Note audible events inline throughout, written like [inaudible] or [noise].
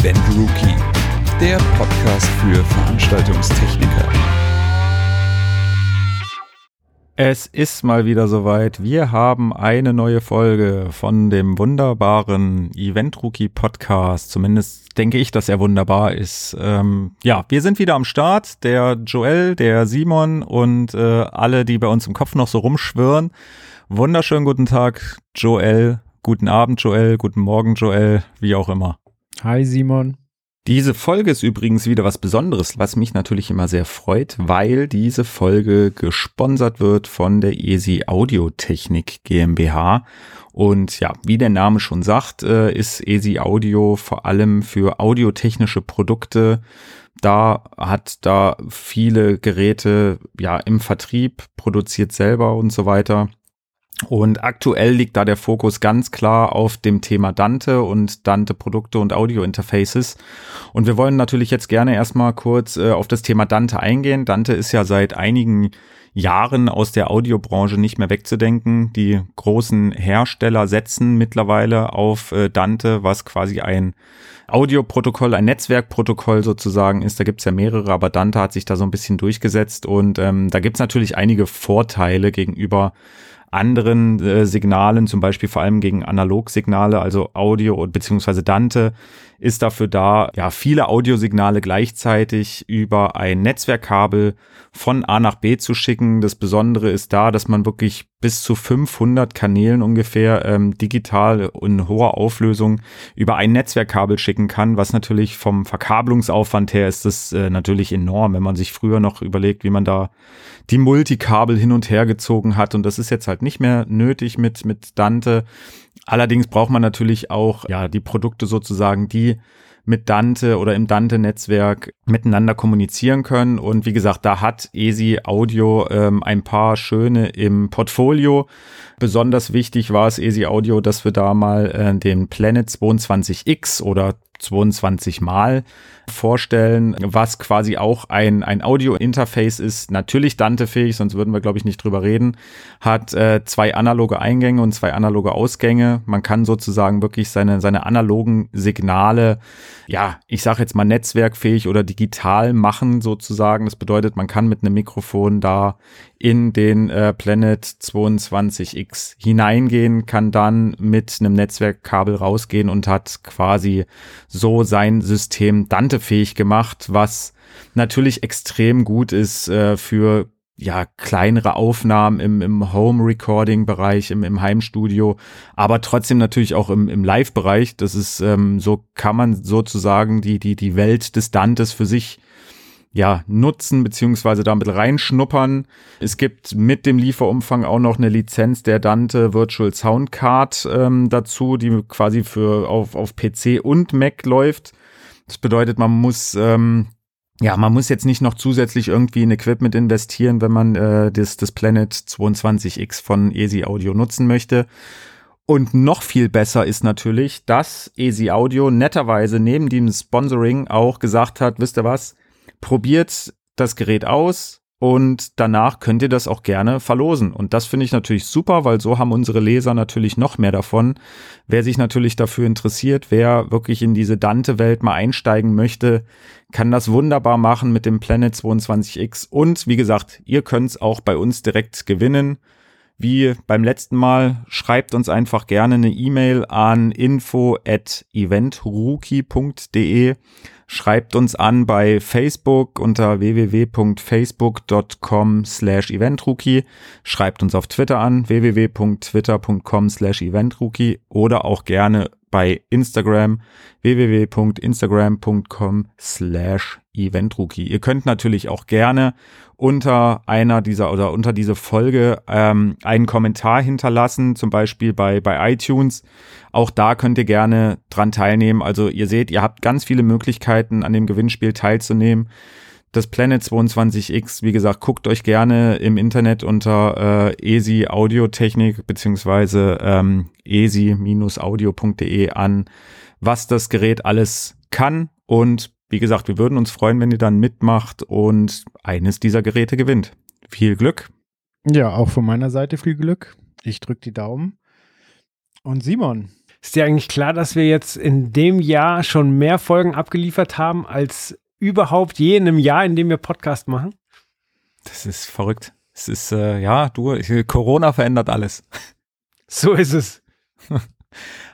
Event Rookie, der Podcast für Veranstaltungstechniker. Es ist mal wieder soweit. Wir haben eine neue Folge von dem wunderbaren Event Rookie Podcast. Zumindest denke ich, dass er wunderbar ist. Ähm, ja, wir sind wieder am Start. Der Joel, der Simon und äh, alle, die bei uns im Kopf noch so rumschwirren. Wunderschönen guten Tag, Joel. Guten Abend, Joel. Guten Morgen, Joel. Wie auch immer. Hi Simon. Diese Folge ist übrigens wieder was Besonderes, was mich natürlich immer sehr freut, weil diese Folge gesponsert wird von der ESI Audiotechnik GmbH. Und ja, wie der Name schon sagt, äh, ist ESI Audio vor allem für audiotechnische Produkte da hat da viele Geräte ja im Vertrieb produziert selber und so weiter und aktuell liegt da der Fokus ganz klar auf dem Thema Dante und Dante-Produkte und Audio-Interfaces. Und wir wollen natürlich jetzt gerne erstmal kurz äh, auf das Thema Dante eingehen. Dante ist ja seit einigen Jahren aus der Audiobranche nicht mehr wegzudenken. Die großen Hersteller setzen mittlerweile auf äh, Dante, was quasi ein Audioprotokoll, ein Netzwerkprotokoll sozusagen ist. Da gibt's ja mehrere, aber Dante hat sich da so ein bisschen durchgesetzt und ähm, da gibt's natürlich einige Vorteile gegenüber anderen äh, Signalen, zum Beispiel vor allem gegen Analogsignale, also Audio beziehungsweise Dante, ist dafür da, ja, viele Audiosignale gleichzeitig über ein Netzwerkkabel von A nach B zu schicken. Das Besondere ist da, dass man wirklich bis zu 500 Kanälen ungefähr ähm, digital in hoher Auflösung über ein Netzwerkkabel schicken kann, was natürlich vom Verkabelungsaufwand her ist das äh, natürlich enorm, wenn man sich früher noch überlegt, wie man da die Multikabel hin und her gezogen hat und das ist jetzt halt nicht mehr nötig mit mit Dante. Allerdings braucht man natürlich auch ja die Produkte sozusagen, die mit Dante oder im Dante-Netzwerk miteinander kommunizieren können. Und wie gesagt, da hat ESI Audio ähm, ein paar schöne im Portfolio. Besonders wichtig war es ESI Audio, dass wir da mal äh, den Planet 22X oder 22 Mal vorstellen, was quasi auch ein, ein Audio-Interface ist, natürlich Dante-fähig, sonst würden wir, glaube ich, nicht drüber reden, hat äh, zwei analoge Eingänge und zwei analoge Ausgänge. Man kann sozusagen wirklich seine, seine analogen Signale, ja, ich sage jetzt mal netzwerkfähig oder digital machen sozusagen. Das bedeutet, man kann mit einem Mikrofon da in den äh, Planet 22X hineingehen, kann dann mit einem Netzwerkkabel rausgehen und hat quasi so sein System Dante-fähig gemacht, was natürlich extrem gut ist äh, für ja, kleinere Aufnahmen im, im Home-Recording-Bereich, im, im Heimstudio, aber trotzdem natürlich auch im, im Live-Bereich. Das ist, ähm, so kann man sozusagen die, die, die Welt des Dantes für sich ja, nutzen beziehungsweise damit reinschnuppern. Es gibt mit dem Lieferumfang auch noch eine Lizenz der Dante Virtual Sound Card ähm, dazu, die quasi für auf, auf PC und Mac läuft. Das bedeutet, man muss ähm, ja, man muss jetzt nicht noch zusätzlich irgendwie in Equipment investieren, wenn man äh, das, das Planet 22X von Easy Audio nutzen möchte. Und noch viel besser ist natürlich, dass Easy Audio netterweise neben dem Sponsoring auch gesagt hat, wisst ihr was, probiert das Gerät aus und danach könnt ihr das auch gerne verlosen. Und das finde ich natürlich super, weil so haben unsere Leser natürlich noch mehr davon. Wer sich natürlich dafür interessiert, wer wirklich in diese Dante-Welt mal einsteigen möchte, kann das wunderbar machen mit dem Planet 22X. Und wie gesagt, ihr könnt es auch bei uns direkt gewinnen. Wie beim letzten Mal, schreibt uns einfach gerne eine E-Mail an info at eventrookie.de Schreibt uns an bei Facebook unter www.facebook.com slash eventrookie. Schreibt uns auf Twitter an www.twitter.com slash eventrookie oder auch gerne bei Instagram www.instagram.com slash eventrookie. Ihr könnt natürlich auch gerne unter einer dieser oder unter diese Folge ähm, einen Kommentar hinterlassen, zum Beispiel bei, bei iTunes. Auch da könnt ihr gerne dran teilnehmen. Also ihr seht, ihr habt ganz viele Möglichkeiten, an dem Gewinnspiel teilzunehmen. Das Planet 22X, wie gesagt, guckt euch gerne im Internet unter äh, ESI Audiotechnik beziehungsweise ähm, esi-audio.de an, was das Gerät alles kann. Und wie gesagt, wir würden uns freuen, wenn ihr dann mitmacht und eines dieser Geräte gewinnt. Viel Glück. Ja, auch von meiner Seite viel Glück. Ich drücke die Daumen. Und Simon, Ist dir eigentlich klar, dass wir jetzt in dem Jahr schon mehr Folgen abgeliefert haben als überhaupt je in einem Jahr, in dem wir Podcast machen? Das ist verrückt. Es ist, äh, ja, du, Corona verändert alles. So ist es. [laughs]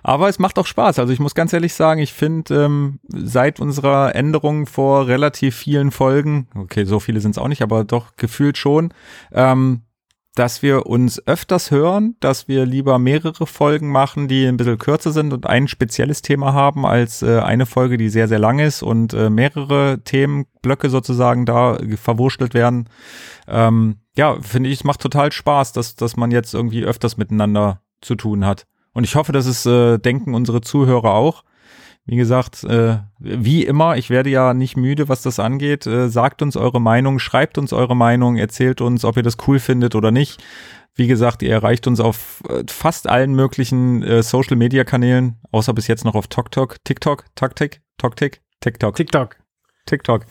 Aber es macht auch Spaß. Also ich muss ganz ehrlich sagen, ich finde ähm, seit unserer Änderung vor relativ vielen Folgen, okay, so viele sind es auch nicht, aber doch gefühlt schon, ähm, dass wir uns öfters hören, dass wir lieber mehrere Folgen machen, die ein bisschen kürzer sind und ein spezielles Thema haben, als äh, eine Folge, die sehr, sehr lang ist und äh, mehrere Themenblöcke sozusagen da verwurschtelt werden. Ähm, ja, finde ich, es macht total Spaß, dass, dass man jetzt irgendwie öfters miteinander zu tun hat. Und ich hoffe, dass es äh, denken unsere Zuhörer auch. Wie gesagt, äh, wie immer, ich werde ja nicht müde, was das angeht. Äh, sagt uns eure Meinung, schreibt uns eure Meinung, erzählt uns, ob ihr das cool findet oder nicht. Wie gesagt, ihr erreicht uns auf äh, fast allen möglichen äh, Social Media Kanälen, außer bis jetzt noch auf TokTok, TikTok, TokTik, TokTik, TikTok. TikTok. TikTok.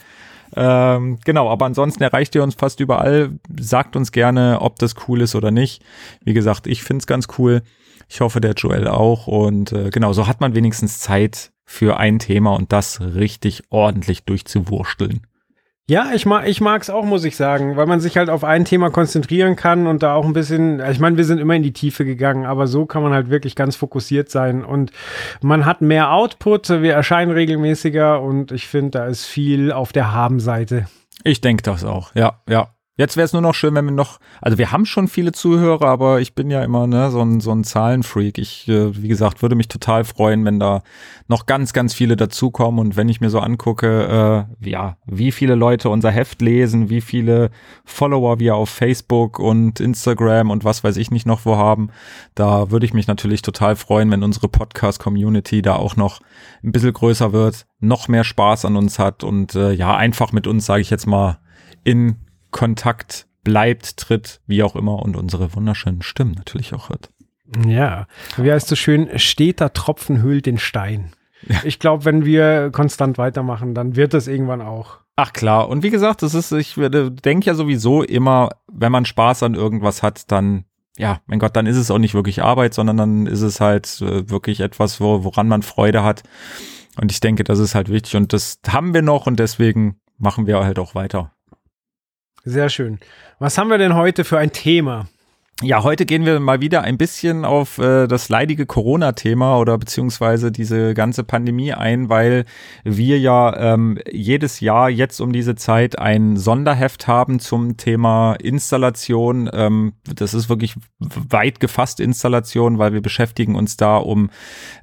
Ähm, genau, aber ansonsten erreicht ihr uns fast überall. Sagt uns gerne, ob das cool ist oder nicht. Wie gesagt, ich find's ganz cool. Ich hoffe, der Joel auch. Und äh, genau, so hat man wenigstens Zeit für ein Thema und das richtig ordentlich durchzuwursteln. Ja, ich mag ich mag's auch, muss ich sagen, weil man sich halt auf ein Thema konzentrieren kann und da auch ein bisschen, ich meine, wir sind immer in die Tiefe gegangen, aber so kann man halt wirklich ganz fokussiert sein und man hat mehr Output, wir erscheinen regelmäßiger und ich finde, da ist viel auf der Haben-Seite. Ich denke das auch, ja, ja. Jetzt wäre es nur noch schön, wenn wir noch, also wir haben schon viele Zuhörer, aber ich bin ja immer ne, so, ein, so ein Zahlenfreak. Ich, äh, wie gesagt, würde mich total freuen, wenn da noch ganz, ganz viele dazukommen. Und wenn ich mir so angucke, äh, ja, wie viele Leute unser Heft lesen, wie viele Follower wir auf Facebook und Instagram und was weiß ich nicht noch wo haben, da würde ich mich natürlich total freuen, wenn unsere Podcast-Community da auch noch ein bisschen größer wird, noch mehr Spaß an uns hat und äh, ja, einfach mit uns, sage ich jetzt mal, in Kontakt bleibt, tritt, wie auch immer und unsere wunderschönen Stimmen natürlich auch hört. Ja, wie heißt so schön, steter Tropfen hüllt den Stein. Ja. Ich glaube, wenn wir konstant weitermachen, dann wird das irgendwann auch. Ach klar, und wie gesagt, das ist, ich denke ja sowieso immer, wenn man Spaß an irgendwas hat, dann, ja, mein Gott, dann ist es auch nicht wirklich Arbeit, sondern dann ist es halt äh, wirklich etwas, wo, woran man Freude hat. Und ich denke, das ist halt wichtig und das haben wir noch und deswegen machen wir halt auch weiter. Sehr schön. Was haben wir denn heute für ein Thema? Ja, heute gehen wir mal wieder ein bisschen auf äh, das leidige Corona-Thema oder beziehungsweise diese ganze Pandemie ein, weil wir ja ähm, jedes Jahr jetzt um diese Zeit ein Sonderheft haben zum Thema Installation. Ähm, das ist wirklich weit gefasst Installation, weil wir beschäftigen uns da um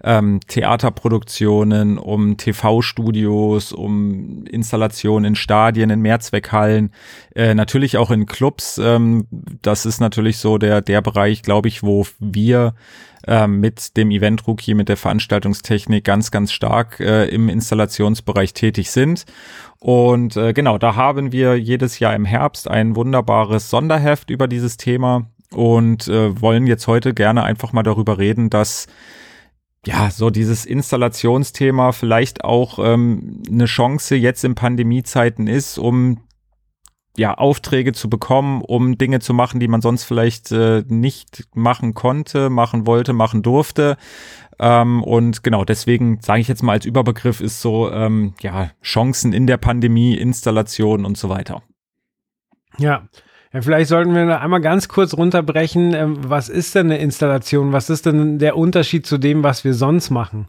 ähm, Theaterproduktionen, um TV-Studios, um Installationen in Stadien, in Mehrzweckhallen, äh, natürlich auch in Clubs. Ähm, das ist natürlich so der, der Bereich, glaube ich, wo wir äh, mit dem Event Rookie, mit der Veranstaltungstechnik ganz, ganz stark äh, im Installationsbereich tätig sind. Und äh, genau, da haben wir jedes Jahr im Herbst ein wunderbares Sonderheft über dieses Thema und äh, wollen jetzt heute gerne einfach mal darüber reden, dass ja, so dieses Installationsthema vielleicht auch ähm, eine Chance jetzt in Pandemiezeiten ist, um ja, Aufträge zu bekommen, um Dinge zu machen, die man sonst vielleicht äh, nicht machen konnte, machen wollte, machen durfte. Ähm, und genau, deswegen sage ich jetzt mal als Überbegriff ist so, ähm, ja, Chancen in der Pandemie, Installation und so weiter. Ja. Ja, vielleicht sollten wir einmal ganz kurz runterbrechen. Ähm, was ist denn eine Installation? Was ist denn der Unterschied zu dem, was wir sonst machen?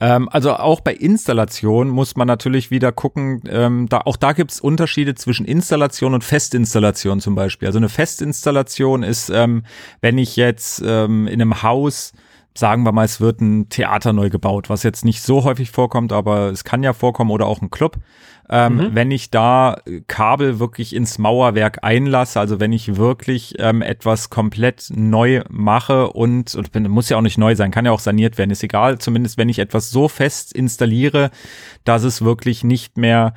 Ähm, also auch bei Installation muss man natürlich wieder gucken, ähm, da, auch da gibt's Unterschiede zwischen Installation und Festinstallation zum Beispiel. Also eine Festinstallation ist, ähm, wenn ich jetzt ähm, in einem Haus sagen wir mal, es wird ein Theater neu gebaut, was jetzt nicht so häufig vorkommt, aber es kann ja vorkommen oder auch ein Club. Ähm, mhm. Wenn ich da Kabel wirklich ins Mauerwerk einlasse, also wenn ich wirklich ähm, etwas komplett neu mache und, und muss ja auch nicht neu sein, kann ja auch saniert werden, ist egal, zumindest wenn ich etwas so fest installiere, dass es wirklich nicht mehr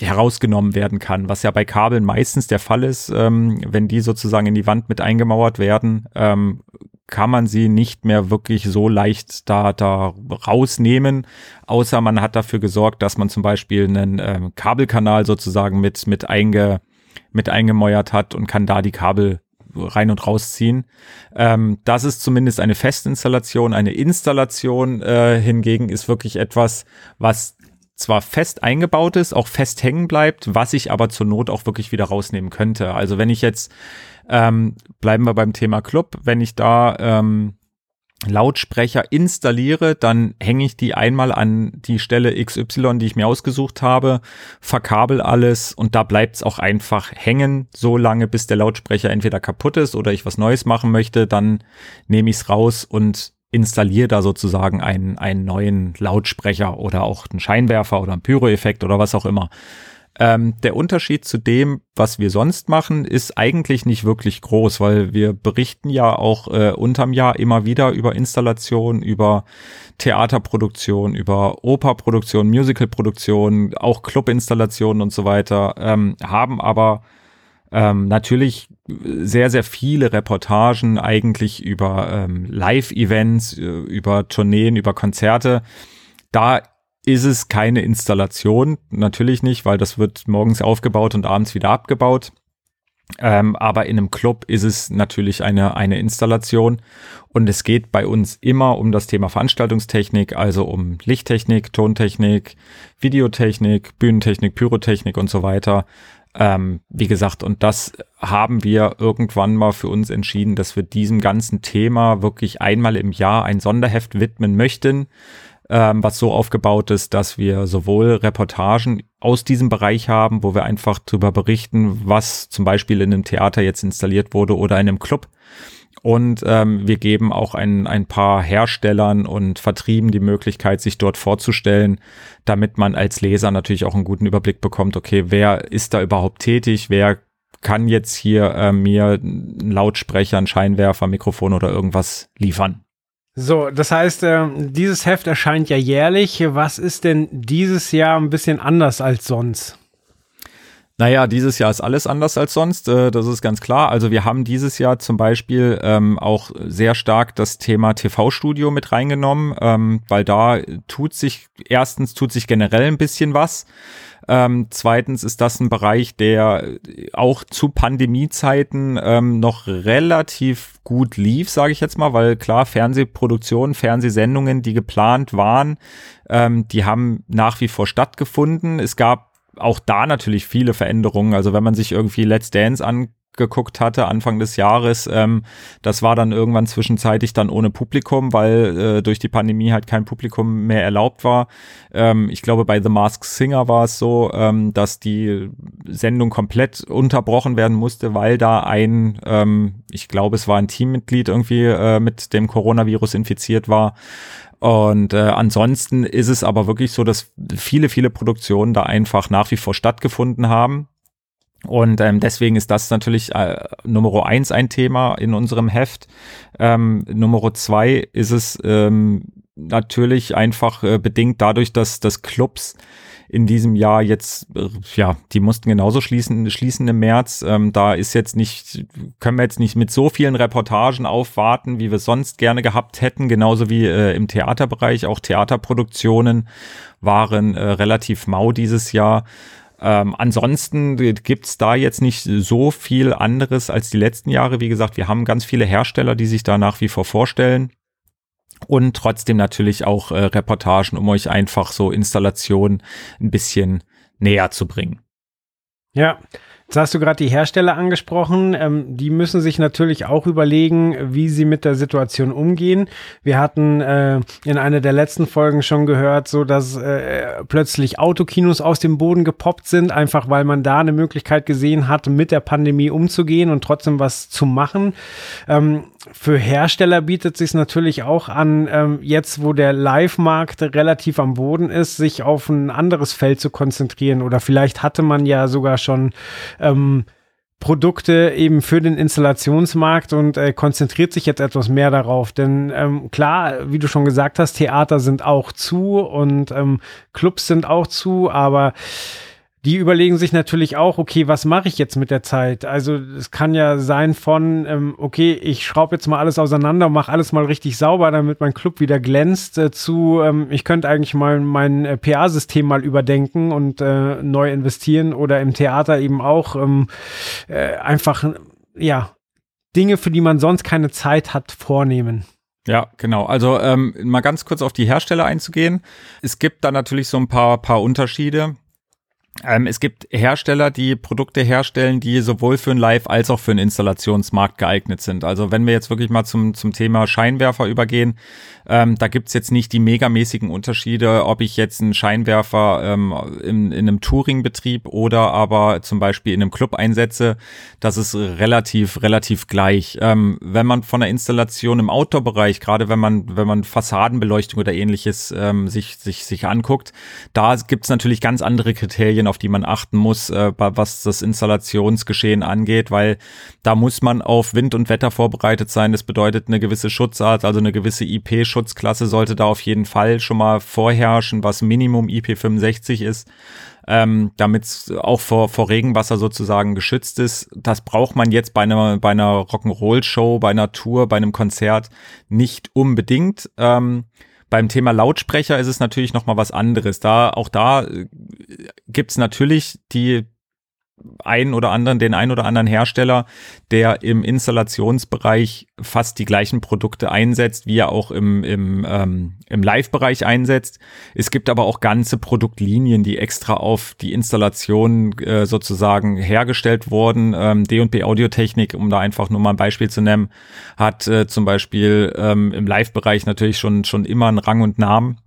herausgenommen werden kann, was ja bei Kabeln meistens der Fall ist, ähm, wenn die sozusagen in die Wand mit eingemauert werden, ähm, kann man sie nicht mehr wirklich so leicht da, da rausnehmen, außer man hat dafür gesorgt, dass man zum Beispiel einen ähm, Kabelkanal sozusagen mit, mit, einge, mit eingemäuert hat und kann da die Kabel rein und rausziehen. Ähm, das ist zumindest eine Festinstallation. Eine Installation äh, hingegen ist wirklich etwas, was zwar fest eingebaut ist, auch fest hängen bleibt, was ich aber zur Not auch wirklich wieder rausnehmen könnte. Also wenn ich jetzt, ähm, bleiben wir beim Thema Club, wenn ich da ähm, Lautsprecher installiere, dann hänge ich die einmal an die Stelle XY, die ich mir ausgesucht habe, verkabel alles und da bleibt es auch einfach hängen, so lange bis der Lautsprecher entweder kaputt ist oder ich was Neues machen möchte, dann nehme ich es raus und installiere da sozusagen einen, einen neuen Lautsprecher oder auch einen Scheinwerfer oder einen Pyro-Effekt oder was auch immer. Ähm, der Unterschied zu dem, was wir sonst machen, ist eigentlich nicht wirklich groß, weil wir berichten ja auch äh, unterm Jahr immer wieder über Installationen, über Theaterproduktion, über Operproduktion, Musicalproduktion, auch Clubinstallationen und so weiter, ähm, haben aber ähm, natürlich sehr, sehr viele Reportagen eigentlich über ähm, Live-Events, äh, über Tourneen, über Konzerte. Da ist es keine Installation, natürlich nicht, weil das wird morgens aufgebaut und abends wieder abgebaut. Ähm, aber in einem Club ist es natürlich eine, eine Installation und es geht bei uns immer um das Thema Veranstaltungstechnik, also um Lichttechnik, Tontechnik, Videotechnik, Bühnentechnik, Pyrotechnik und so weiter. Ähm, wie gesagt, und das haben wir irgendwann mal für uns entschieden, dass wir diesem ganzen Thema wirklich einmal im Jahr ein Sonderheft widmen möchten ähm, was so aufgebaut ist, dass wir sowohl Reportagen aus diesem Bereich haben, wo wir einfach darüber berichten, was zum Beispiel in einem Theater jetzt installiert wurde oder in einem Club. Und ähm, wir geben auch ein, ein paar Herstellern und Vertrieben die Möglichkeit, sich dort vorzustellen, damit man als Leser natürlich auch einen guten Überblick bekommt, okay, wer ist da überhaupt tätig, wer kann jetzt hier äh, mir einen Lautsprecher, einen Scheinwerfer, Mikrofon oder irgendwas liefern. So, das heißt, äh, dieses Heft erscheint ja jährlich. Was ist denn dieses Jahr ein bisschen anders als sonst? Naja, dieses Jahr ist alles anders als sonst, äh, das ist ganz klar. Also wir haben dieses Jahr zum Beispiel ähm, auch sehr stark das Thema TV-Studio mit reingenommen, ähm, weil da tut sich, erstens tut sich generell ein bisschen was. Ähm, zweitens ist das ein Bereich, der auch zu Pandemiezeiten ähm, noch relativ gut lief, sage ich jetzt mal, weil klar, Fernsehproduktionen, Fernsehsendungen, die geplant waren, ähm, die haben nach wie vor stattgefunden. Es gab auch da natürlich viele Veränderungen. Also wenn man sich irgendwie Let's Dance an geguckt hatte Anfang des Jahres. Ähm, das war dann irgendwann zwischenzeitlich dann ohne Publikum, weil äh, durch die Pandemie halt kein Publikum mehr erlaubt war. Ähm, ich glaube, bei The Masked Singer war es so, ähm, dass die Sendung komplett unterbrochen werden musste, weil da ein, ähm, ich glaube, es war ein Teammitglied irgendwie äh, mit dem Coronavirus infiziert war. Und äh, ansonsten ist es aber wirklich so, dass viele, viele Produktionen da einfach nach wie vor stattgefunden haben. Und ähm, deswegen ist das natürlich äh, Nummer eins ein Thema in unserem Heft. Ähm, Nummer zwei ist es ähm, natürlich einfach äh, bedingt dadurch, dass dass Clubs in diesem Jahr jetzt, äh, ja, die mussten genauso schließen, schließen im März. Ähm, da ist jetzt nicht, können wir jetzt nicht mit so vielen Reportagen aufwarten, wie wir sonst gerne gehabt hätten, genauso wie äh, im Theaterbereich. Auch Theaterproduktionen waren äh, relativ mau dieses Jahr. Ähm, ansonsten gibt's da jetzt nicht so viel anderes als die letzten Jahre. Wie gesagt, wir haben ganz viele Hersteller, die sich da nach wie vor vorstellen. Und trotzdem natürlich auch äh, Reportagen, um euch einfach so Installationen ein bisschen näher zu bringen. Ja, Jetzt hast du gerade die Hersteller angesprochen. Ähm, die müssen sich natürlich auch überlegen, wie sie mit der Situation umgehen. Wir hatten äh, in einer der letzten Folgen schon gehört, so dass äh, plötzlich Autokinos aus dem Boden gepoppt sind, einfach weil man da eine Möglichkeit gesehen hat, mit der Pandemie umzugehen und trotzdem was zu machen. Ähm, für Hersteller bietet sich natürlich auch an, ähm, jetzt wo der Live-Markt relativ am Boden ist, sich auf ein anderes Feld zu konzentrieren. Oder vielleicht hatte man ja sogar schon ähm, Produkte eben für den Installationsmarkt und äh, konzentriert sich jetzt etwas mehr darauf. Denn ähm, klar, wie du schon gesagt hast, Theater sind auch zu und ähm, Clubs sind auch zu, aber die überlegen sich natürlich auch, okay, was mache ich jetzt mit der Zeit? Also es kann ja sein von, ähm, okay, ich schraube jetzt mal alles auseinander, mache alles mal richtig sauber, damit mein Club wieder glänzt, äh, zu, ähm, ich könnte eigentlich mal mein äh, PA-System mal überdenken und äh, neu investieren oder im Theater eben auch ähm, äh, einfach, ja, Dinge, für die man sonst keine Zeit hat, vornehmen. Ja, genau. Also ähm, mal ganz kurz auf die Hersteller einzugehen. Es gibt da natürlich so ein paar, paar Unterschiede. Ähm, es gibt Hersteller, die Produkte herstellen, die sowohl für einen Live- als auch für einen Installationsmarkt geeignet sind. Also wenn wir jetzt wirklich mal zum, zum Thema Scheinwerfer übergehen, ähm, da gibt's jetzt nicht die megamäßigen Unterschiede, ob ich jetzt einen Scheinwerfer ähm, in, in einem Touring-Betrieb oder aber zum Beispiel in einem Club einsetze. Das ist relativ, relativ gleich. Ähm, wenn man von der Installation im Outdoor-Bereich, gerade wenn man, wenn man Fassadenbeleuchtung oder ähnliches ähm, sich, sich, sich anguckt, da gibt's natürlich ganz andere Kriterien, auf die man achten muss, äh, was das Installationsgeschehen angeht, weil da muss man auf Wind und Wetter vorbereitet sein. Das bedeutet eine gewisse Schutzart, also eine gewisse IP-Schutz Schutzklasse sollte da auf jeden Fall schon mal vorherrschen, was Minimum IP65 ist, ähm, damit auch vor, vor Regenwasser sozusagen geschützt ist. Das braucht man jetzt bei einer, bei einer Rock'n'Roll-Show, bei einer Tour, bei einem Konzert nicht unbedingt. Ähm, beim Thema Lautsprecher ist es natürlich noch mal was anderes. Da auch da äh, gibt's natürlich die einen oder anderen, den einen oder anderen Hersteller, der im Installationsbereich fast die gleichen Produkte einsetzt, wie er auch im, im, ähm, im Live-Bereich einsetzt. Es gibt aber auch ganze Produktlinien, die extra auf die Installation äh, sozusagen hergestellt wurden. Ähm, D&B Audiotechnik, um da einfach nur mal ein Beispiel zu nennen, hat äh, zum Beispiel ähm, im Live-Bereich natürlich schon, schon immer einen Rang und Namen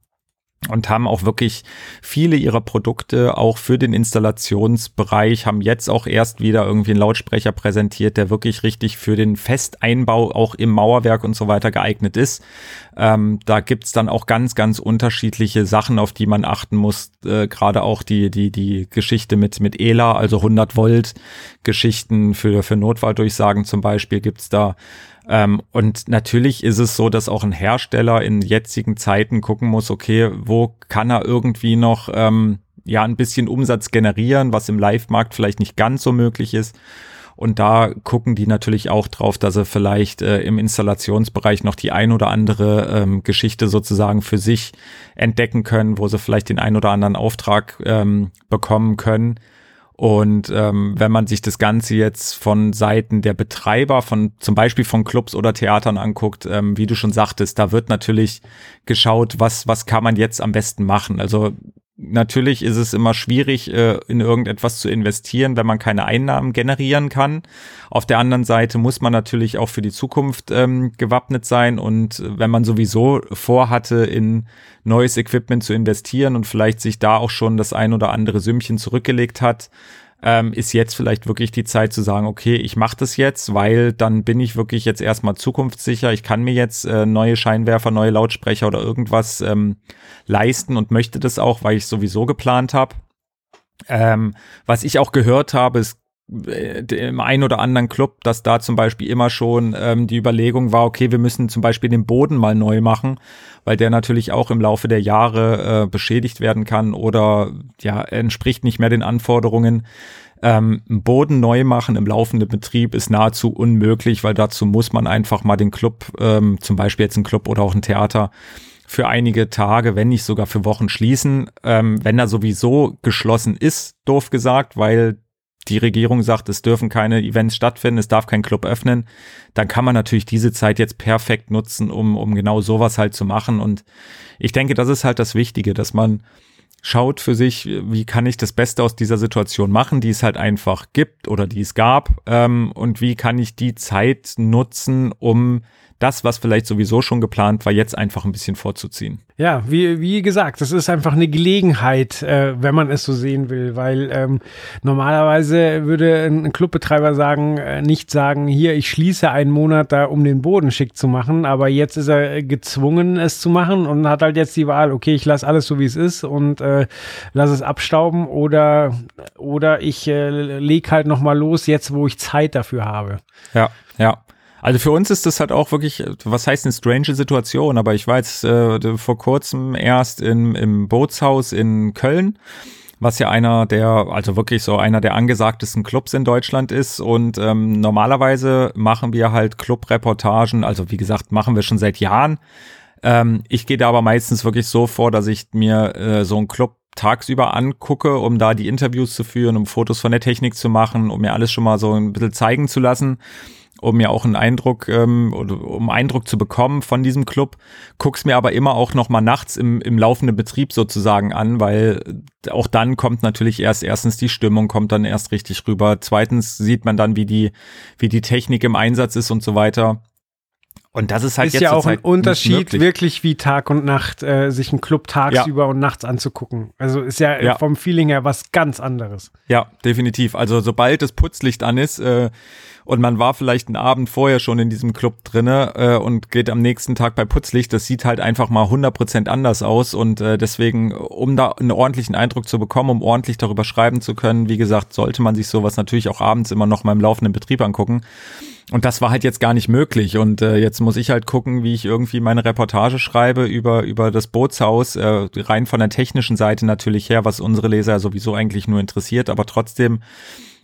und haben auch wirklich viele ihrer Produkte auch für den Installationsbereich, haben jetzt auch erst wieder irgendwie einen Lautsprecher präsentiert, der wirklich richtig für den Festeinbau auch im Mauerwerk und so weiter geeignet ist. Ähm, da gibt's dann auch ganz, ganz unterschiedliche Sachen, auf die man achten muss. Äh, Gerade auch die, die, die Geschichte mit, mit ELA, also 100 Volt Geschichten für, für Notfalldurchsagen zum Beispiel gibt's da. Ähm, und natürlich ist es so, dass auch ein Hersteller in jetzigen Zeiten gucken muss, okay, wo kann er irgendwie noch ähm, ja ein bisschen Umsatz generieren, was im Live-Markt vielleicht nicht ganz so möglich ist. Und da gucken die natürlich auch drauf, dass sie vielleicht äh, im Installationsbereich noch die ein oder andere ähm, Geschichte sozusagen für sich entdecken können, wo sie vielleicht den ein oder anderen Auftrag ähm, bekommen können und ähm, wenn man sich das Ganze jetzt von Seiten der Betreiber, von zum Beispiel von Clubs oder Theatern anguckt, ähm, wie du schon sagtest, da wird natürlich geschaut, was, was kann man jetzt am besten machen. Also Natürlich ist es immer schwierig, äh, in irgendetwas zu investieren, wenn man keine Einnahmen generieren kann. Auf der anderen Seite muss man natürlich auch für die Zukunft ähm, gewappnet sein. Und wenn man sowieso vorhatte, in neues Equipment zu investieren und vielleicht sich da auch schon das ein oder andere Sümmchen zurückgelegt hat, ähm, ist jetzt vielleicht wirklich die Zeit zu sagen, okay, ich mache das jetzt, weil dann bin ich wirklich jetzt erstmal zukunftssicher. Ich kann mir jetzt äh, neue Scheinwerfer, neue Lautsprecher oder irgendwas ähm, leisten und möchte das auch, weil ich sowieso geplant habe. Ähm, was ich auch gehört habe, ist äh, im einen oder anderen Club, dass da zum Beispiel immer schon ähm, die Überlegung war, okay, wir müssen zum Beispiel den Boden mal neu machen, weil der natürlich auch im Laufe der Jahre äh, beschädigt werden kann oder ja, entspricht nicht mehr den Anforderungen. Ähm, Boden neu machen im laufenden Betrieb ist nahezu unmöglich, weil dazu muss man einfach mal den Club, ähm, zum Beispiel jetzt ein Club oder auch ein Theater, für einige Tage, wenn nicht sogar für Wochen schließen, ähm, wenn er sowieso geschlossen ist, doof gesagt, weil die Regierung sagt, es dürfen keine Events stattfinden, es darf kein Club öffnen, dann kann man natürlich diese Zeit jetzt perfekt nutzen, um, um genau sowas halt zu machen. Und ich denke, das ist halt das Wichtige, dass man schaut für sich, wie kann ich das Beste aus dieser Situation machen, die es halt einfach gibt oder die es gab, ähm, und wie kann ich die Zeit nutzen, um das, was vielleicht sowieso schon geplant war, jetzt einfach ein bisschen vorzuziehen. Ja, wie, wie gesagt, das ist einfach eine Gelegenheit, äh, wenn man es so sehen will, weil ähm, normalerweise würde ein Clubbetreiber sagen, äh, nicht sagen, hier, ich schließe einen Monat da, um den Boden schick zu machen, aber jetzt ist er gezwungen, es zu machen und hat halt jetzt die Wahl, okay, ich lasse alles so, wie es ist und äh, lasse es abstauben oder, oder ich äh, leg halt nochmal los, jetzt wo ich Zeit dafür habe. Ja, ja. Also für uns ist das halt auch wirklich, was heißt eine strange Situation, aber ich war jetzt äh, vor kurzem erst in, im Bootshaus in Köln, was ja einer der, also wirklich so einer der angesagtesten Clubs in Deutschland ist und ähm, normalerweise machen wir halt Clubreportagen, also wie gesagt, machen wir schon seit Jahren. Ähm, ich gehe da aber meistens wirklich so vor, dass ich mir äh, so einen Club tagsüber angucke, um da die Interviews zu führen, um Fotos von der Technik zu machen, um mir alles schon mal so ein bisschen zeigen zu lassen um mir auch einen Eindruck, ähm, oder um Eindruck zu bekommen von diesem Club, guck's mir aber immer auch noch mal nachts im, im laufenden Betrieb sozusagen an, weil auch dann kommt natürlich erst erstens die Stimmung kommt dann erst richtig rüber. Zweitens sieht man dann, wie die, wie die Technik im Einsatz ist und so weiter. Und das ist halt ist jetzt ja auch ein Unterschied, wirklich wie Tag und Nacht, äh, sich einen Club tagsüber und nachts anzugucken. Also ist ja, Ja. vom Feeling her was ganz anderes. Ja, definitiv. Also sobald das Putzlicht an ist äh, und man war vielleicht einen Abend vorher schon in diesem Club drinne äh, und geht am nächsten Tag bei Putzlicht, das sieht halt einfach mal 100% anders aus und äh, deswegen, um da einen ordentlichen Eindruck zu bekommen, um ordentlich darüber schreiben zu können, wie gesagt, sollte man sich sowas natürlich auch abends immer noch mal im laufenden Betrieb angucken. Und das war halt jetzt gar nicht möglich. Und äh, jetzt muss ich halt gucken, wie ich irgendwie meine Reportage schreibe über, über das Bootshaus, äh, rein von der technischen Seite natürlich her, was unsere Leser sowieso eigentlich nur interessiert. Aber trotzdem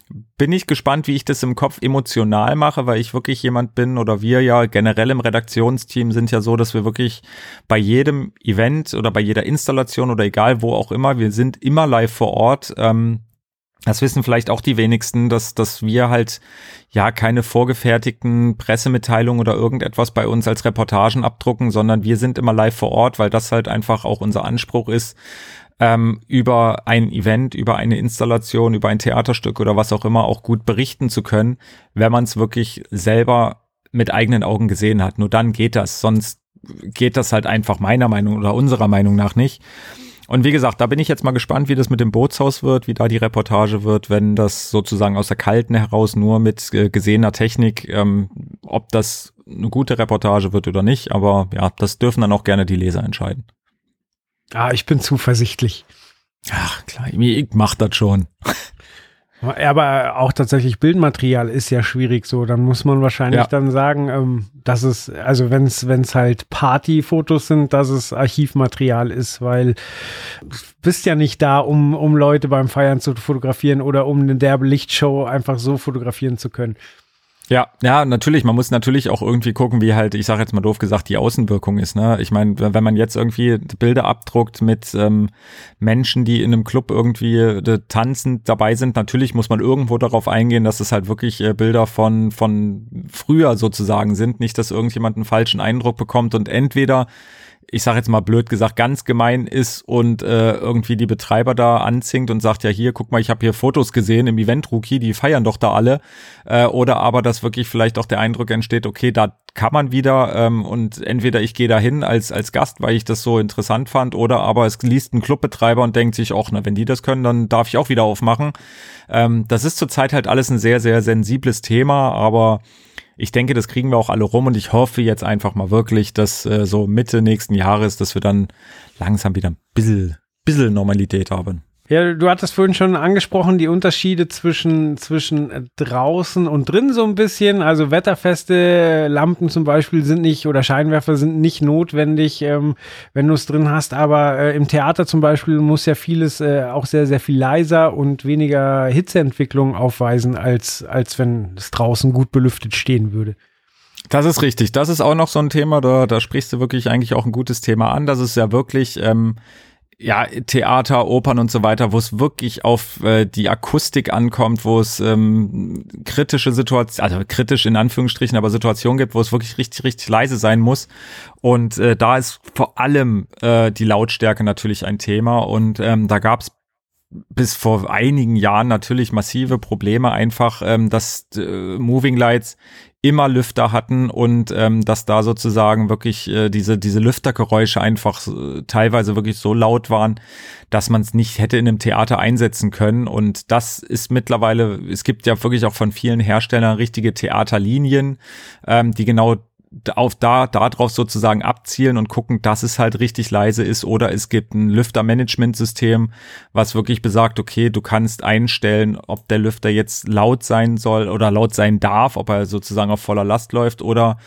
bin ich gespannt, wie ich das im Kopf emotional mache, weil ich wirklich jemand bin oder wir ja generell im Redaktionsteam sind ja so, dass wir wirklich bei jedem Event oder bei jeder Installation oder egal wo auch immer, wir sind immer live vor Ort. Ähm, das wissen vielleicht auch die wenigsten, dass, dass wir halt ja keine vorgefertigten Pressemitteilungen oder irgendetwas bei uns als Reportagen abdrucken, sondern wir sind immer live vor Ort, weil das halt einfach auch unser Anspruch ist, ähm, über ein Event, über eine Installation, über ein Theaterstück oder was auch immer auch gut berichten zu können, wenn man es wirklich selber mit eigenen Augen gesehen hat. Nur dann geht das, sonst geht das halt einfach meiner Meinung oder unserer Meinung nach nicht. Und wie gesagt, da bin ich jetzt mal gespannt, wie das mit dem Bootshaus wird, wie da die Reportage wird, wenn das sozusagen aus der Kalten heraus nur mit äh, gesehener Technik, ähm, ob das eine gute Reportage wird oder nicht. Aber ja, das dürfen dann auch gerne die Leser entscheiden. Ah, ich bin zuversichtlich. Ach klar, ich mach das schon. Aber auch tatsächlich Bildmaterial ist ja schwierig so. Dann muss man wahrscheinlich Ja. dann sagen, ähm, dass es, also wenn es wenn es halt Partyfotos sind, dass es Archivmaterial ist, weil du bist ja nicht da, um, um Leute beim Feiern zu fotografieren oder um eine derbe Lichtshow einfach so fotografieren zu können. Ja, ja, natürlich. Man muss natürlich auch irgendwie gucken, wie halt, ich sage jetzt mal doof gesagt, die Außenwirkung ist. Ne? Ich meine, wenn man jetzt irgendwie Bilder abdruckt mit ähm, Menschen, die in einem Club irgendwie äh, tanzend dabei sind, natürlich muss man irgendwo darauf eingehen, dass es halt wirklich äh, Bilder von von früher sozusagen sind, nicht, dass irgendjemand einen falschen Eindruck bekommt und entweder ich sage jetzt mal blöd gesagt, ganz gemein ist und äh, irgendwie die Betreiber da anzinkt und sagt, ja hier, guck mal, ich habe hier Fotos gesehen im Event Rookie, die feiern doch da alle. Äh, oder aber, dass wirklich vielleicht auch der Eindruck entsteht, okay, da kann man wieder ähm, und entweder ich gehe da hin als, als Gast, weil ich das so interessant fand, oder aber es liest ein Clubbetreiber und denkt sich, auch, na, wenn die das können, dann darf ich auch wieder aufmachen. Ähm, das ist zurzeit halt alles ein sehr, sehr sensibles Thema, aber ich denke, das kriegen wir auch alle rum und ich hoffe jetzt einfach mal wirklich, dass äh, so Mitte nächsten Jahres, dass wir dann langsam wieder ein bisschen, bisschen Normalität haben. Ja, du hattest vorhin schon angesprochen, die Unterschiede zwischen, zwischen draußen und drin so ein bisschen. Also wetterfeste Lampen zum Beispiel sind nicht oder Scheinwerfer sind nicht notwendig, ähm, wenn du es drin hast. Aber äh, im Theater zum Beispiel muss ja vieles äh, auch sehr, sehr viel leiser und weniger Hitzeentwicklung aufweisen, als, als wenn es draußen gut belüftet stehen würde. Das ist richtig. Das ist auch noch so ein Thema, da, da sprichst du wirklich eigentlich auch ein gutes Thema an. Das ist ja wirklich, ähm, ja, Theater, Opern und so weiter, wo es wirklich auf äh, die Akustik ankommt, wo es ähm, kritische Situationen, also kritisch in Anführungsstrichen, aber Situationen gibt, wo es wirklich richtig, richtig leise sein muss. Und äh, da ist vor allem äh, die Lautstärke natürlich ein Thema. Und ähm, da gab es bis vor einigen Jahren natürlich massive Probleme einfach, ähm, dass äh, Moving Lights immer Lüfter hatten und ähm, dass da sozusagen wirklich äh, diese diese Lüftergeräusche einfach äh, teilweise wirklich so laut waren, dass man es nicht hätte in einem Theater einsetzen können. Und das ist mittlerweile es gibt ja wirklich auch von vielen Herstellern richtige Theaterlinien, ähm, die genau auf da darauf sozusagen abzielen und gucken, dass es halt richtig leise ist oder es gibt ein Lüftermanagementsystem, was wirklich besagt, okay, du kannst einstellen, ob der Lüfter jetzt laut sein soll oder laut sein darf, ob er sozusagen auf voller Last läuft oder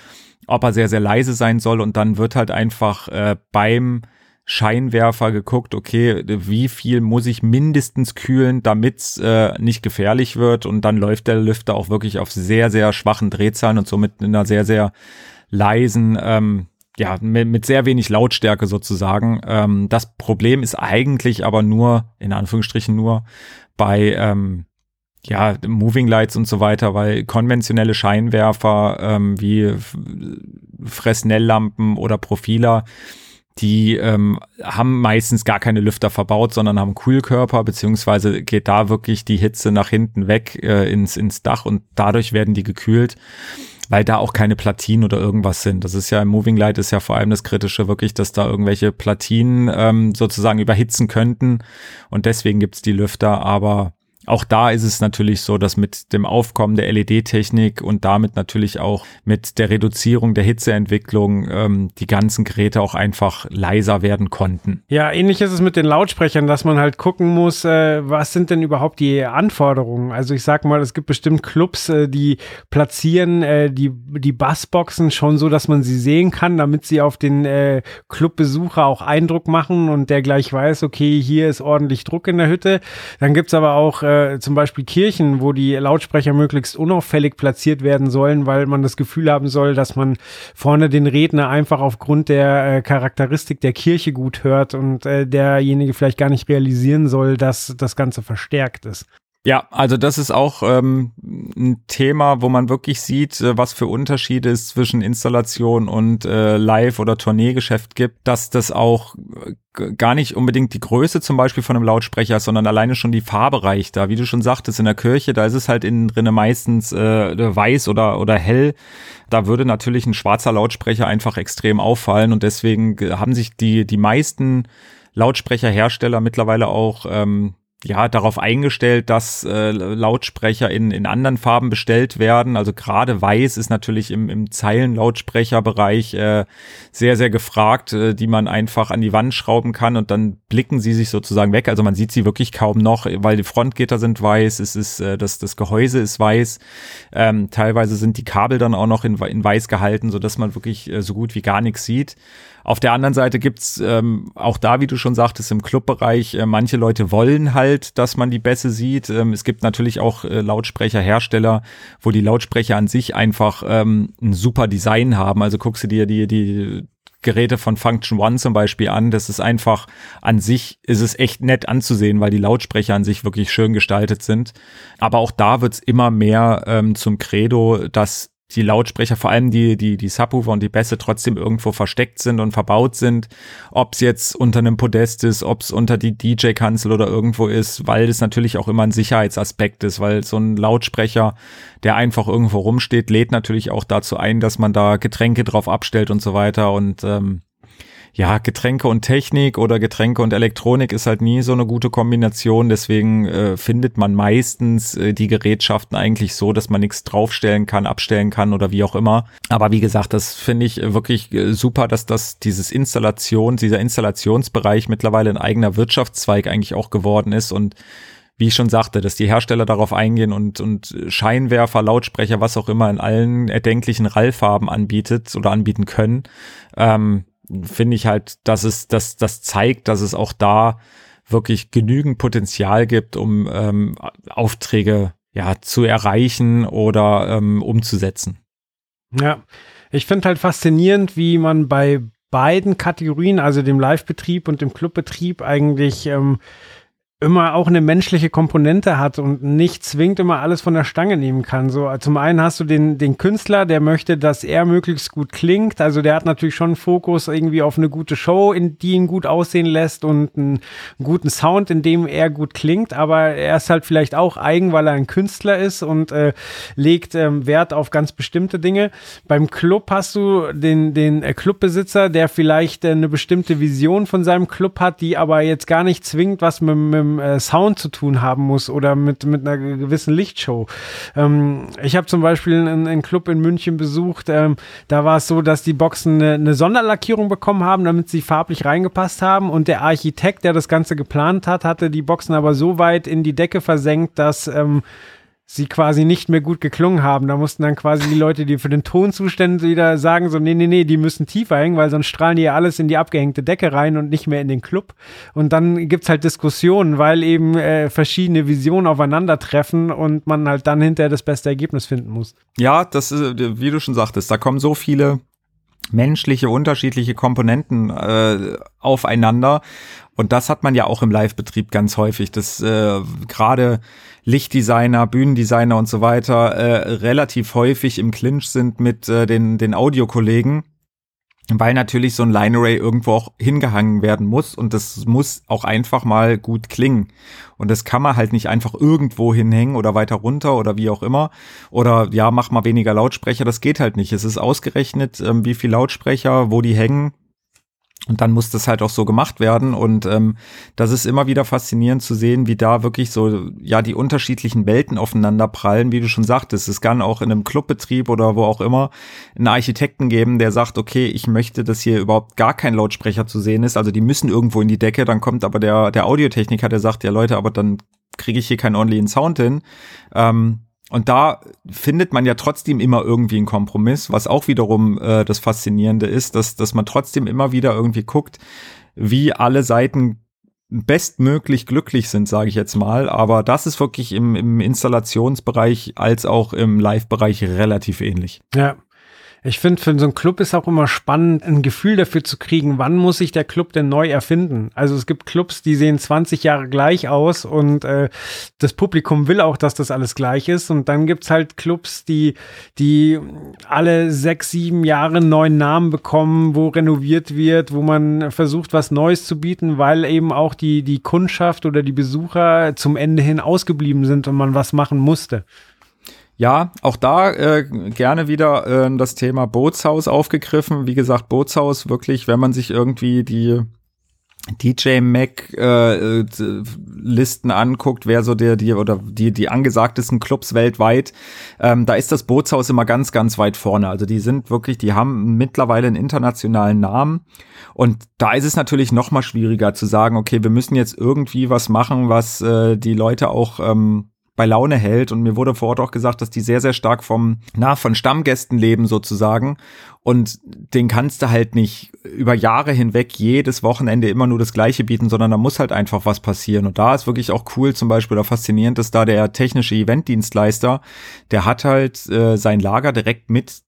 ob er sehr sehr leise sein soll. Und dann wird halt einfach äh, beim Scheinwerfer geguckt, okay, wie viel muss ich mindestens kühlen, damit äh, nicht gefährlich wird. Und dann läuft der Lüfter auch wirklich auf sehr, sehr schwachen Drehzahlen und somit in einer sehr, sehr leisen, ähm, ja, mit, mit sehr wenig Lautstärke sozusagen. Ähm, das Problem ist eigentlich aber nur, in Anführungsstrichen nur, bei ähm, ja, Moving Lights und so weiter, weil konventionelle Scheinwerfer ähm, wie Fresnel-Lampen oder Profiler, die ähm, haben meistens gar keine Lüfter verbaut, sondern haben Kühlkörper, beziehungsweise geht da wirklich die Hitze nach hinten weg äh, ins, ins Dach und dadurch werden die gekühlt weil da auch keine Platinen oder irgendwas sind. Das ist ja im Moving Light ist ja vor allem das Kritische wirklich, dass da irgendwelche Platinen ähm, sozusagen überhitzen könnten und deswegen gibt's die Lüfter, aber auch da ist es natürlich so, dass mit dem Aufkommen der LED-Technik und damit natürlich auch mit der Reduzierung der Hitzeentwicklung ähm, die ganzen Geräte auch einfach leiser werden konnten. Ja, ähnlich ist es mit den Lautsprechern, dass man halt gucken muss, äh, was sind denn überhaupt die Anforderungen? Also ich sag mal, es gibt bestimmt Clubs, äh, die platzieren äh, die, die Bassboxen schon so, dass man sie sehen kann, damit sie auf den äh, Clubbesucher auch Eindruck machen und der gleich weiß, okay, hier ist ordentlich Druck in der Hütte. Dann gibt's aber auch äh, zum Beispiel Kirchen, wo die Lautsprecher möglichst unauffällig platziert werden sollen, weil man das Gefühl haben soll, dass man vorne den Redner einfach aufgrund der äh, Charakteristik der Kirche gut hört und äh, derjenige vielleicht gar nicht realisieren soll, dass das Ganze verstärkt ist. Ja, also das ist auch ähm, ein Thema, wo man wirklich sieht, äh, was für Unterschiede es zwischen Installation und äh, Live- oder Tourneegeschäft gibt, dass das auch äh, gar nicht unbedingt die Größe zum Beispiel von einem Lautsprecher sondern alleine schon die Farbe reicht da. Wie du schon sagtest, in der Kirche, da ist es halt innen drinne meistens äh, weiß oder, oder hell. Da würde natürlich ein schwarzer Lautsprecher einfach extrem auffallen und deswegen haben sich die, die meisten Lautsprecherhersteller mittlerweile auch ähm, ja darauf eingestellt, dass äh, Lautsprecher in, in anderen Farben bestellt werden. Also gerade weiß ist natürlich im, im Zeilenlautsprecherbereich äh, sehr, sehr gefragt, äh, die man einfach an die Wand schrauben kann und dann blicken sie sich sozusagen weg. Also man sieht sie wirklich kaum noch, weil die Frontgitter sind weiß, es ist, äh, das, das Gehäuse ist weiß. Ähm, teilweise sind die Kabel dann auch noch in, in weiß gehalten, so dass man wirklich äh, so gut wie gar nichts sieht. Auf der anderen Seite gibt's ähm, auch da, wie du schon sagtest, im Clubbereich, äh, manche Leute wollen halt, dass man die Bässe sieht. Ähm, es gibt natürlich auch äh, Lautsprecherhersteller, wo die Lautsprecher an sich einfach ähm, ein super Design haben. Also guckst du dir die, die Geräte von Function One zum Beispiel an. Das ist einfach an sich ist es echt nett anzusehen, weil die Lautsprecher an sich wirklich schön gestaltet sind. Aber auch da wird's immer mehr ähm, zum Credo, dass die Lautsprecher, vor allem die, die, die Subwoofer und die Bässe trotzdem irgendwo versteckt sind und verbaut sind. Ob es jetzt unter einem Podest ist, ob es unter die DJ-Kanzel oder irgendwo ist, weil das natürlich auch immer ein Sicherheitsaspekt ist, weil so ein Lautsprecher, der einfach irgendwo rumsteht, lädt natürlich auch dazu ein, dass man da Getränke drauf abstellt und so weiter und ähm, ja, Getränke und Technik oder Getränke und Elektronik ist halt nie so eine gute Kombination. Deswegen äh, findet man meistens äh, die Gerätschaften eigentlich so, dass man nichts draufstellen kann, abstellen kann oder wie auch immer. Aber wie gesagt, das finde ich wirklich äh, super, dass das dieses Installation, dieser Installationsbereich mittlerweile ein eigener Wirtschaftszweig eigentlich auch geworden ist und wie ich schon sagte, dass die Hersteller darauf eingehen und, und Scheinwerfer, Lautsprecher, was auch immer in allen erdenklichen Rallfarben anbietet oder anbieten können. Ähm, finde ich halt, dass es, dass das zeigt, dass es auch da wirklich genügend Potenzial gibt, um ähm, Aufträge ja zu erreichen oder ähm, umzusetzen. Ja, ich finde halt faszinierend, wie man bei beiden Kategorien, also dem Live-Betrieb und dem Clubbetrieb, eigentlich ähm, immer auch eine menschliche Komponente hat und nicht zwingend immer alles von der Stange nehmen kann. So, zum einen hast du den, den Künstler, der möchte, dass er möglichst gut klingt. Also der hat natürlich schon Fokus irgendwie auf eine gute Show, in die ihn gut aussehen lässt und einen, guten Sound, in dem er gut klingt. Aber er ist halt vielleicht auch eigen, weil er ein Künstler ist und äh, legt ähm, Wert auf ganz bestimmte Dinge. Beim Club hast du den, den äh, Clubbesitzer, der vielleicht äh, eine bestimmte Vision von seinem Club hat, die aber jetzt gar nicht zwingend was mit, mit äh, Sound zu tun haben muss oder mit, mit einer gewissen Lichtshow. Ähm, ich habe zum Beispiel einen, einen, Club in München besucht, ähm, da war es so, dass die Boxen eine, eine Sonderlackierung bekommen haben, damit sie farblich reingepasst haben und der Architekt, der das Ganze geplant hat, hatte die Boxen aber so weit in die Decke versenkt, dass ähm, sie quasi nicht mehr gut geklungen haben. Da mussten dann quasi die Leute, die für den Ton zuständig wieder sagen, so, nee, nee, nee, die müssen tiefer hängen, weil sonst strahlen die ja alles in die abgehängte Decke rein und nicht mehr in den Club. Und dann gibt's halt Diskussionen, weil eben äh, verschiedene Visionen aufeinandertreffen und man halt dann hinterher das beste Ergebnis finden muss. Ja, das ist, wie du schon sagtest, da kommen so viele menschliche, unterschiedliche Komponenten äh, aufeinander. Und das hat man ja auch im Live-Betrieb ganz häufig, dass äh, gerade Lichtdesigner, Bühnendesigner und so weiter äh, relativ häufig im Clinch sind mit äh, den, den Audiokollegen weil natürlich so ein Line Array irgendwo auch hingehangen werden muss und das muss auch einfach mal gut klingen. Und das kann man halt nicht einfach irgendwo hinhängen oder weiter runter oder wie auch immer. Oder ja, mach mal weniger Lautsprecher, das geht halt nicht. Es ist ausgerechnet, ähm, wie viel Lautsprecher, wo die hängen und dann muss das halt auch so gemacht werden. Und ähm, das ist immer wieder faszinierend zu sehen, wie da wirklich so, ja, die unterschiedlichen Welten aufeinander prallen, wie du schon sagtest. Es kann auch in einem Clubbetrieb oder wo auch immer einen Architekten geben, der sagt, okay, ich möchte, dass hier überhaupt gar kein Lautsprecher zu sehen ist. Also die müssen irgendwo in die Decke. Dann kommt aber der, der Audiotechniker, der sagt, ja Leute, aber dann kriege ich hier keinen ordentlichen Sound hin. Ähm, und da findet man ja trotzdem immer irgendwie einen Kompromiss, was auch wiederum äh, das Faszinierende ist, dass, dass man trotzdem immer wieder irgendwie guckt, wie alle Seiten bestmöglich glücklich sind, sage ich jetzt mal. Aber das ist wirklich im, im Installationsbereich als auch im Live-Bereich relativ ähnlich. Ja, ich finde, für so einen Club ist auch immer spannend, ein Gefühl dafür zu kriegen, wann muss sich der Club denn neu erfinden. Also es gibt Clubs, die sehen 20 Jahre gleich aus und äh, das Publikum will auch, dass das alles gleich ist. Und dann gibt's halt Clubs, die, die alle sechs, sieben Jahre einen neuen Namen bekommen, wo renoviert wird, wo man versucht, was Neues zu bieten, weil eben auch die, die Kundschaft oder die Besucher zum Ende hin ausgeblieben sind und man was machen musste. Ja, auch da äh, gerne wieder äh, das Thema Bootshaus aufgegriffen. Wie gesagt, Bootshaus wirklich, wenn man sich irgendwie die DJ Mac äh, Listen anguckt, wer so der die oder die die angesagtesten Clubs weltweit, ähm, da ist das Bootshaus immer ganz ganz weit vorne. Also die sind wirklich, die haben mittlerweile einen internationalen Namen und da ist es natürlich noch mal schwieriger zu sagen, okay, wir müssen jetzt irgendwie was machen, was äh, die Leute auch ähm, bei Laune hält. Und mir wurde vor Ort auch gesagt, dass die sehr, sehr stark vom, na, von Stammgästen leben sozusagen. Und den kannst du halt nicht über Jahre hinweg jedes Wochenende immer nur das Gleiche bieten, sondern da muss halt einfach was passieren. Und da ist wirklich auch cool zum Beispiel oder faszinierend, dass da der technische Eventdienstleister, der hat halt äh, sein Lager direkt mit,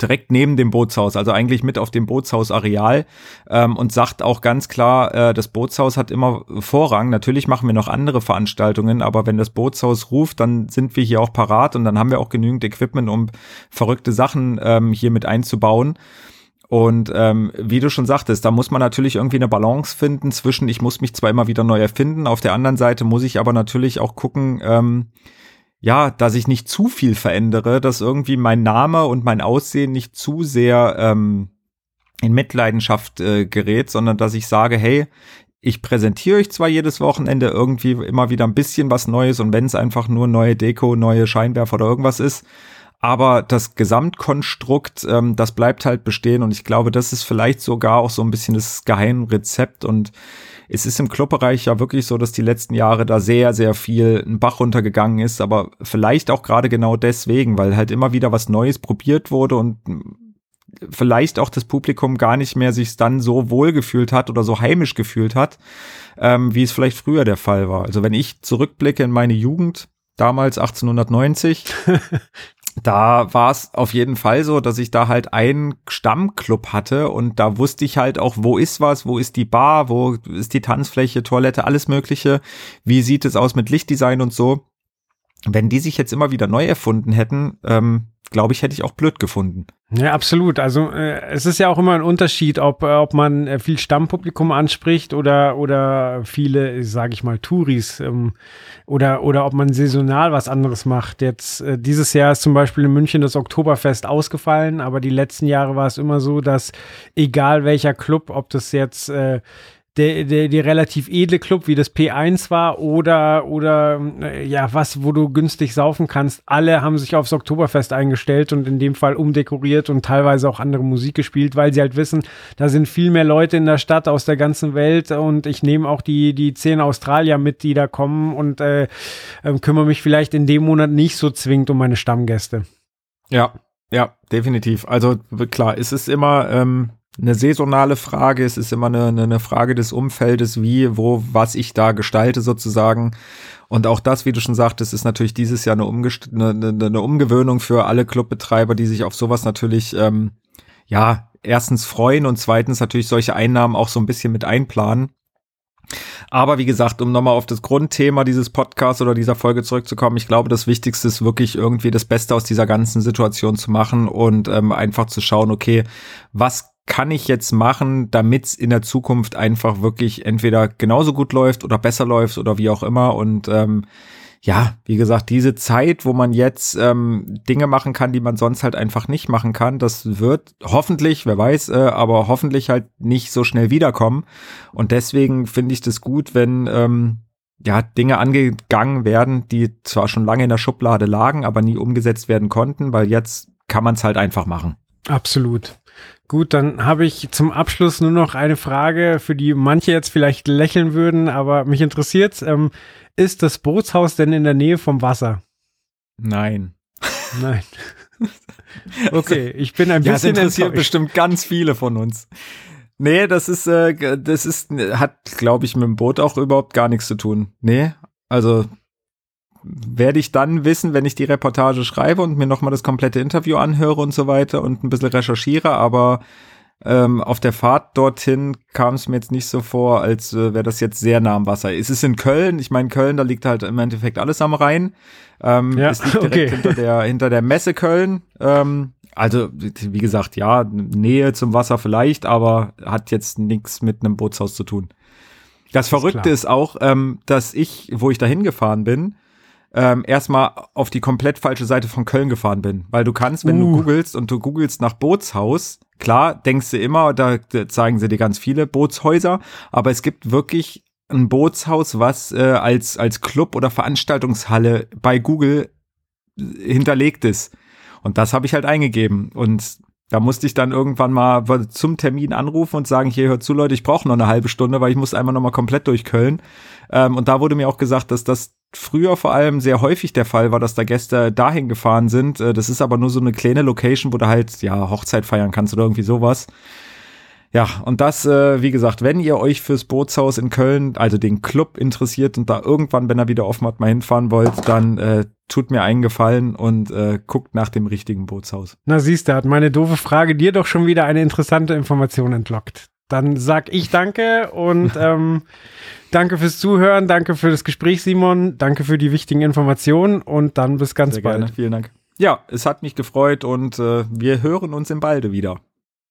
direkt neben dem Bootshaus, also eigentlich mit auf dem Bootshausareal ähm, und sagt auch ganz klar, äh, das Bootshaus hat immer Vorrang. Natürlich machen wir noch andere Veranstaltungen, aber wenn das Bootshaus ruft, dann sind wir hier auch parat und dann haben wir auch genügend Equipment, um verrückte Sachen ähm, hier mit einzubauen bauen. Und ähm, wie du schon sagtest, da muss man natürlich irgendwie eine Balance finden zwischen, ich muss mich zwar immer wieder neu erfinden, auf der anderen Seite muss ich aber natürlich auch gucken, ähm, ja, dass ich nicht zu viel verändere, dass irgendwie mein Name und mein Aussehen nicht zu sehr ähm, in Mitleidenschaft äh, gerät, sondern dass ich sage, hey, ich präsentiere euch zwar jedes Wochenende irgendwie immer wieder ein bisschen was Neues und wenn es einfach nur neue Deko, neue Scheinwerfer oder irgendwas ist, aber das Gesamtkonstrukt, ähm, das bleibt halt bestehen und ich glaube, das ist vielleicht sogar auch so ein bisschen das Geheimrezept und es ist im Clubbereich ja wirklich so, dass die letzten Jahre da sehr, sehr viel ein Bach runtergegangen ist, aber vielleicht auch gerade genau deswegen, weil halt immer wieder was Neues probiert wurde und vielleicht auch das Publikum gar nicht mehr sich dann so wohl gefühlt hat oder so heimisch gefühlt hat, ähm, wie es vielleicht früher der Fall war. Also wenn ich zurückblicke in meine Jugend, damals 1890, [laughs] da war es auf jeden Fall so, dass ich da halt einen Stammclub hatte und da wusste ich halt auch, wo ist was, wo ist die Bar, wo ist die Tanzfläche, Toilette, alles Mögliche. Wie sieht es aus mit Lichtdesign und so. Wenn die sich jetzt immer wieder neu erfunden hätten, ähm, glaube ich, hätte ich auch blöd gefunden. Ja, absolut. Also äh, es ist ja auch immer ein Unterschied, ob, äh, ob man äh, viel Stammpublikum anspricht oder, oder viele, sage ich mal, Touris ähm, oder, oder ob man saisonal was anderes macht. Jetzt äh, dieses Jahr ist zum Beispiel in München das Oktoberfest ausgefallen, aber die letzten Jahre war es immer so, dass egal welcher Club, ob das jetzt äh, der, der, der relativ edle Club wie das P1 war oder, oder äh, ja, was, wo du günstig saufen kannst. Alle haben sich aufs Oktoberfest eingestellt und in dem Fall umdekoriert und teilweise auch andere Musik gespielt, weil sie halt wissen, da sind viel mehr Leute in der Stadt aus der ganzen Welt und ich nehme auch die, die zehn Australier mit, die da kommen und äh, äh, kümmere mich vielleicht in dem Monat nicht so zwingend um meine Stammgäste. Ja, ja, definitiv. Also klar, es ist immer, ähm, eine saisonale Frage. Es ist immer eine, eine Frage des Umfeldes, wie, wo, was ich da gestalte sozusagen. Und auch das, wie du schon sagtest, ist natürlich dieses Jahr eine, Umgest eine, eine, Umgewöhnung für alle Clubbetreiber, die sich auf sowas natürlich ähm, ja erstens freuen und zweitens natürlich solche Einnahmen auch so ein bisschen mit einplanen. Aber wie gesagt, um nochmal auf das Grundthema dieses Podcasts oder dieser Folge zurückzukommen, ich glaube, das Wichtigste ist wirklich irgendwie das Beste aus dieser ganzen Situation zu machen und ähm, einfach zu schauen, okay, was kann ich jetzt machen, damit es in der Zukunft einfach wirklich entweder genauso gut läuft oder besser läuft oder wie auch immer. Und ähm, ja, wie gesagt, diese Zeit, wo man jetzt ähm, Dinge machen kann, die man sonst halt einfach nicht machen kann, das wird hoffentlich, wer weiß, äh, aber hoffentlich halt nicht so schnell wiederkommen. Und deswegen finde ich das gut, wenn ähm, ja Dinge angegangen werden, die zwar schon lange in der Schublade lagen, aber nie umgesetzt werden konnten, weil jetzt kann man es halt einfach machen. Absolut. Gut, dann habe ich zum Abschluss nur noch eine Frage, für die manche jetzt vielleicht lächeln würden, aber mich interessiert. Ähm, ist das Bootshaus denn in der Nähe vom Wasser? Nein. Nein. [laughs] Okay, ich bin ein ja, bisschen das interessiert enttäuscht. bestimmt ganz viele von uns. Nee, das ist, äh, das ist, hat, glaube ich, mit dem Boot auch überhaupt gar nichts zu tun. Nee, also werde ich dann wissen, wenn ich die Reportage schreibe und mir nochmal das komplette Interview anhöre und so weiter und ein bisschen recherchiere, aber ähm, auf der Fahrt dorthin kam es mir jetzt nicht so vor, als äh, wäre das jetzt sehr nah am Wasser. Es ist in Köln, ich meine, Köln, da liegt halt im Endeffekt alles am Rhein. Ähm, Ja, es liegt direkt okay. hinter, der, hinter der Messe Köln. Ähm, also, wie gesagt, ja, Nähe zum Wasser vielleicht, aber hat jetzt nichts mit einem Bootshaus zu tun. Das Verrückte klar. ist auch, ähm, dass ich, wo ich da hingefahren bin, ähm, erstmal auf die komplett falsche Seite von Köln gefahren bin. Weil du kannst, wenn Uh. du googelst und du googelst nach Bootshaus, klar, denkst du immer, da, zeigen sie dir ganz viele Bootshäuser, aber es gibt wirklich ein Bootshaus, was äh, als, als Club oder Veranstaltungshalle bei Google äh, hinterlegt ist. Und das habe ich halt eingegeben. Und da musste ich dann irgendwann mal zum Termin anrufen und sagen, hier hört zu, Leute, ich brauche noch eine halbe Stunde, weil ich muss einmal noch mal komplett durch Köln. Ähm, und da wurde mir auch gesagt, dass das früher vor allem sehr häufig der Fall war, dass da Gäste dahin gefahren sind. Äh, das ist aber nur so eine kleine Location, wo du halt ja Hochzeit feiern kannst oder irgendwie sowas. Ja, und das, äh, wie gesagt, wenn ihr euch fürs Bootshaus in Köln, also den Club interessiert und da irgendwann, wenn er wieder offen hat, mal hinfahren wollt, dann äh, tut mir einen Gefallen und äh, guckt nach dem richtigen Bootshaus. Na siehst du, hat meine doofe Frage dir doch schon wieder eine interessante Information entlockt. Dann sag ich danke und [laughs] ähm, danke fürs Zuhören, danke für das Gespräch, Simon, danke für die wichtigen Informationen und dann bis ganz Sehr bald. gerne, vielen Dank. Ja, es hat mich gefreut und äh, wir hören uns im Balde wieder.